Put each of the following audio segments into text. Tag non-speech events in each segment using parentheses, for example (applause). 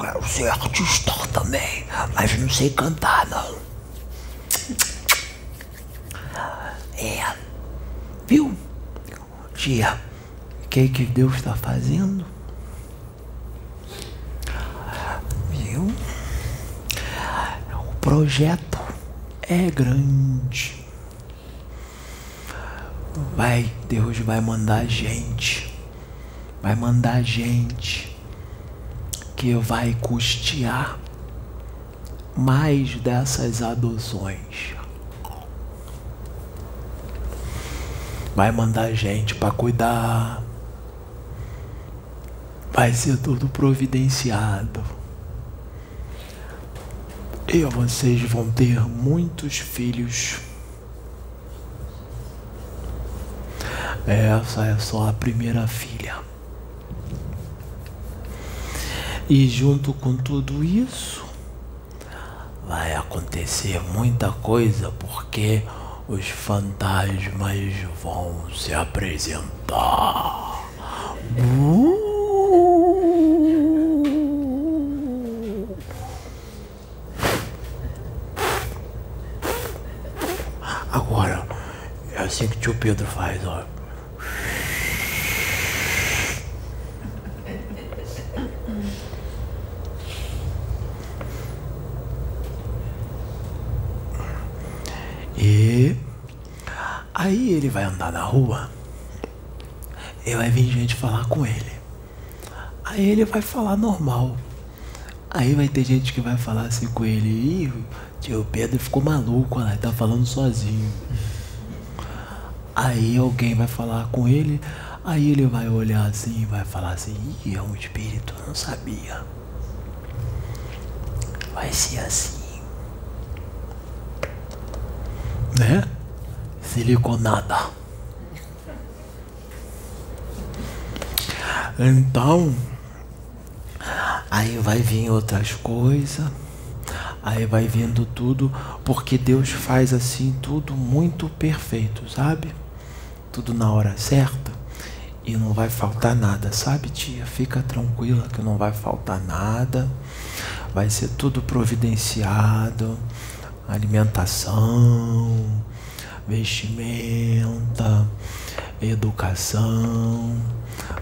Quero ser artista também, mas não sei cantar não. É. Viu? Tia, o que, que Deus está fazendo? Viu? O projeto é grande. Vai, Deus vai mandar gente. Vai mandar gente que vai custear mais dessas adoções. Vai mandar gente para cuidar. Vai ser tudo providenciado. E vocês vão ter muitos filhos. Essa é só a primeira filha. E junto com tudo isso, vai acontecer muita coisa porque os fantasmas vão se apresentar. Agora, é assim que o tio Pedro faz, ó. Aí ele vai andar na rua e vai vir gente falar com ele. Aí ele vai falar normal. Aí vai ter gente que vai falar assim com ele, Ih, tio Pedro ficou maluco, ele tá falando sozinho. Aí alguém vai falar com ele, aí ele vai olhar assim e vai falar assim, Ih, é um espírito, não sabia. Vai ser assim. Né? Siliconada. Então, aí vai vir outras coisas, aí vai vindo tudo, porque Deus faz assim tudo muito perfeito, sabe? Tudo na hora certa e não vai faltar nada, sabe, tia? Fica tranquila que não vai faltar nada, vai ser tudo providenciado alimentação, vestimenta, educação,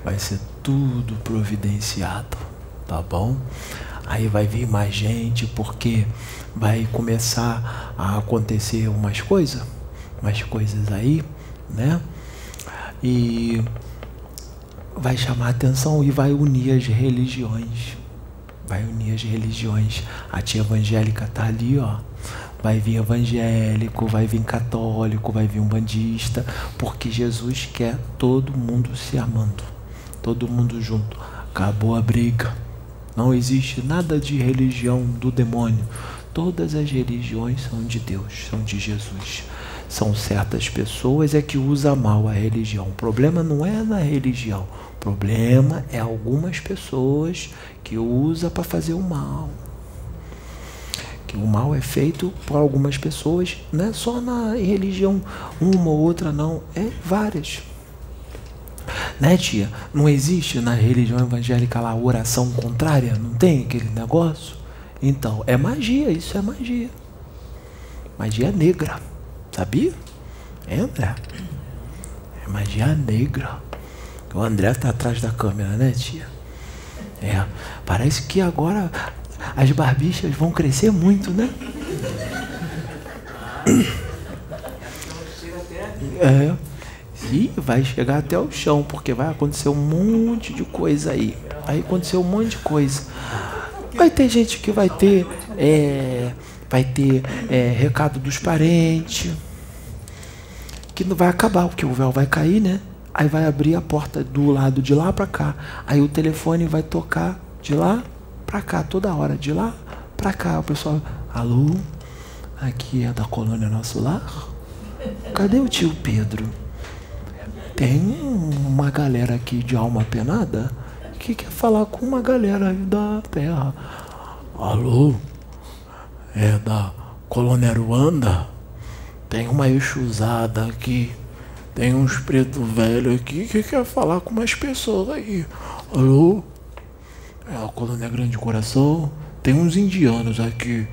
vai ser tudo providenciado, tá bom? Aí vai vir mais gente porque vai começar a acontecer umas coisas, umas coisas aí, né? E vai chamar atenção e vai unir as religiões. Vai unir as religiões. A tia evangélica tá ali, ó vai vir evangélico, vai vir católico, vai vir um bandista, porque Jesus quer todo mundo se amando, todo mundo junto. Acabou a briga. Não existe nada de religião do demônio. Todas as religiões são de Deus, são de Jesus. São certas pessoas é que usa mal a religião. O problema não é na religião. O problema é algumas pessoas que usa para fazer o mal que o mal é feito por algumas pessoas, não é só na religião, uma ou outra, não, é várias. Né, tia? Não existe na religião evangélica lá oração contrária? Não tem aquele negócio? Então, é magia, isso é magia. Magia negra, sabia? É, André? É magia negra. O André está atrás da câmera, né, tia? É, parece que agora as barbichas vão crescer muito, né? É. E vai chegar até o chão, porque vai acontecer um monte de coisa aí. Vai acontecer um monte de coisa. Vai ter gente que vai ter. É, vai ter é, recado dos parentes. Que não vai acabar, porque o véu vai cair, né? Aí vai abrir a porta do lado de lá para cá. Aí o telefone vai tocar de lá pra cá toda hora, de lá pra cá. O pessoal, alô, aqui é da colônia Nosso Lar? Cadê o tio Pedro? Tem uma galera aqui de alma penada que quer falar com uma galera da terra. Alô? É da colônia Ruanda? Tem uma exusada aqui Tem uns preto velho aqui que quer falar com mais pessoas aí. Alô? É a colônia Grande Coração. Tem uns indianos aqui.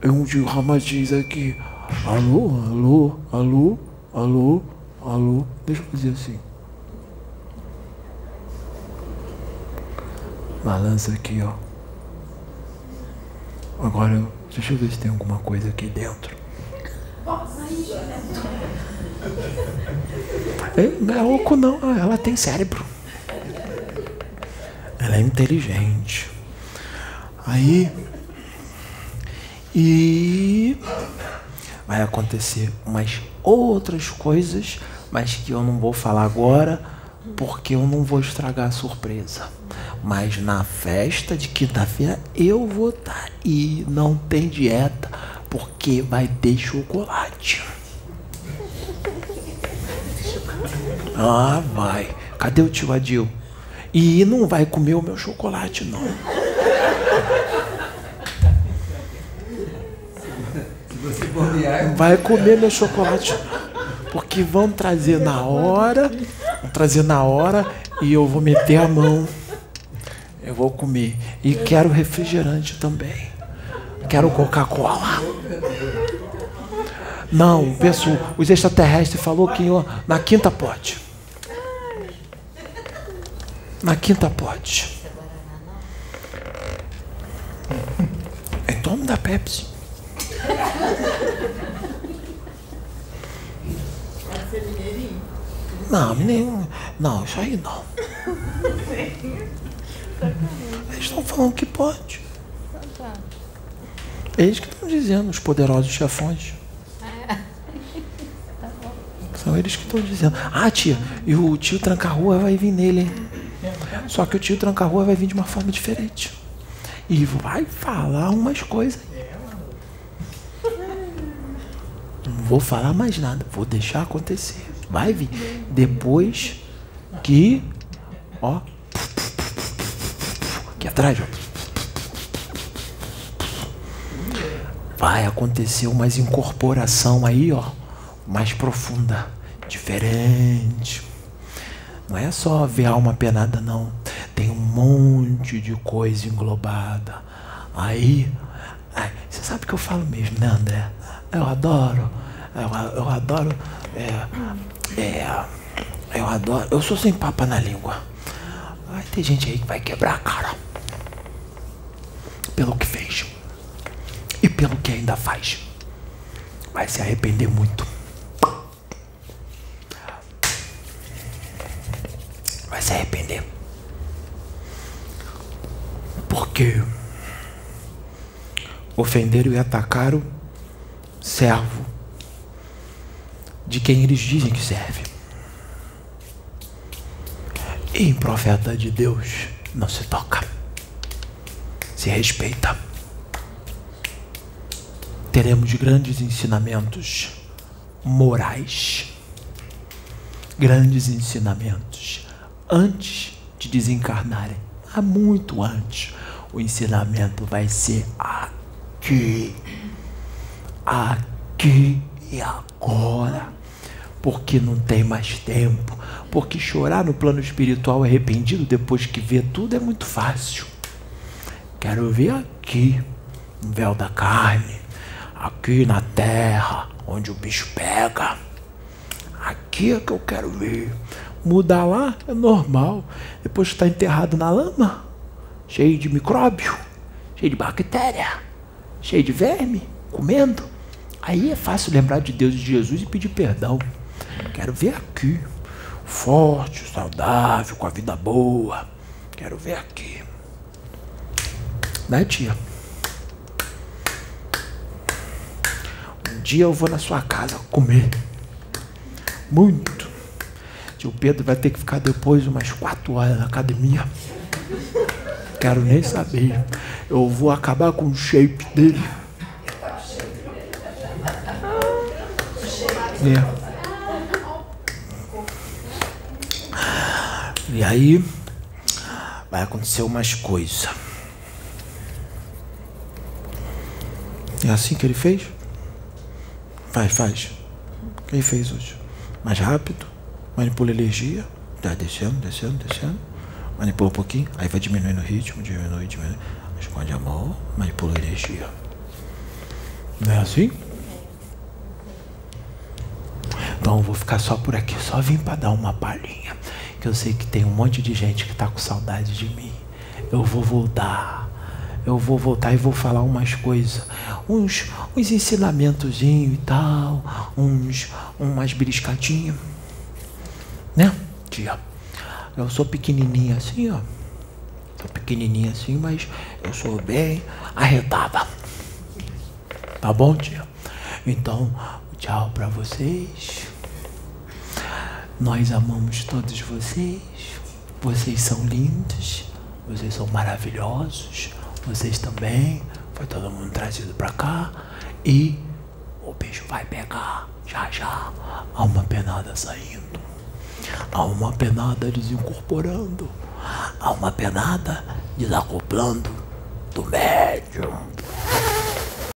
Tem um de Ramatiz aqui. Alô, alô, alô, alô, alô. Deixa eu fazer assim. Balança aqui, ó. Agora, deixa eu ver se tem alguma coisa aqui dentro. É, não é oco não, ah, ela tem cérebro. É inteligente. Aí. E. Vai acontecer umas outras coisas, mas que eu não vou falar agora, porque eu não vou estragar a surpresa. Mas na festa de quinta-feira eu vou estar tá e não tem dieta, porque vai ter chocolate. Ah, vai. Cadê o tio Adil? E não vai comer o meu chocolate, não. Vai comer meu chocolate. Porque vão trazer na hora. Vão trazer na hora e eu vou meter a mão. Eu vou comer. E quero refrigerante também. Quero Coca-Cola. Não, pessoal, os extraterrestres falou que na quinta pode. Na quinta pode. Então me dá Pepsi. Não, nenhum. Não, isso aí não. Eles estão falando que pode. Eles que estão dizendo, os poderosos chefões. (laughs) São eles que estão dizendo. Ah, tia, e o tio tranca-rua vai vir nele, hein? Só que o tio tranca-rua vai vir de uma forma diferente. E vai falar umas coisas. Não vou falar mais nada, vou deixar acontecer. Vai vir. Depois que. Ó. Aqui atrás, ó. Vai acontecer uma incorporação aí, ó. Mais profunda. Diferente. Não é só ver alma penada, não. Tem um monte de coisa englobada. Aí, ai, você sabe que eu falo mesmo, né, André? Eu adoro, eu, eu adoro, é, é, eu adoro, eu sou sem papa na língua. Vai ter gente aí que vai quebrar a cara pelo que fez e pelo que ainda faz. Vai se arrepender muito. Vai se arrepender. Porque ofenderam e atacaram servo de quem eles dizem que serve. E em profeta de Deus não se toca, se respeita. Teremos grandes ensinamentos morais, grandes ensinamentos antes de desencarnarem, há muito antes, o ensinamento vai ser aqui, aqui e agora, porque não tem mais tempo, porque chorar no plano espiritual arrependido depois que vê tudo é muito fácil. Quero ver aqui, no véu da carne, aqui na terra, onde o bicho pega. Aqui é que eu quero ver mudar lá é normal. Depois está enterrado na lama, cheio de micróbio, cheio de bactéria, cheio de verme, comendo. Aí é fácil lembrar de Deus e de Jesus e pedir perdão. Quero ver aqui, forte, saudável, com a vida boa. Quero ver aqui. Né, tia? Um dia eu vou na sua casa comer. Muito. Tio Pedro vai ter que ficar depois umas quatro horas na academia. Quero nem saber. Eu vou acabar com o shape dele. É. E aí vai acontecer umas coisas. É assim que ele fez? Vai, faz. Quem fez hoje? Mais rápido. Manipula energia. Tá descendo, descendo, descendo. Manipula um pouquinho. Aí vai diminuindo o ritmo, diminui, diminui. Esconde a mão, manipula energia. Não é assim? Então vou ficar só por aqui. Só vim para dar uma palhinha. Que eu sei que tem um monte de gente que tá com saudade de mim. Eu vou voltar. Eu vou voltar e vou falar umas coisas. Uns, uns e tal. Uns, umas briscadinhas. Né, tia? Eu sou pequenininha assim, ó. Sou pequenininha assim, mas eu sou bem arretada. Tá bom, tia? Então, tchau para vocês. Nós amamos todos vocês. Vocês são lindos. Vocês são maravilhosos. Vocês também. Foi todo mundo trazido para cá. E o bicho vai pegar já já. Há uma penada saindo. Uma penada desincorporando. Uma penada desacoplando do médico.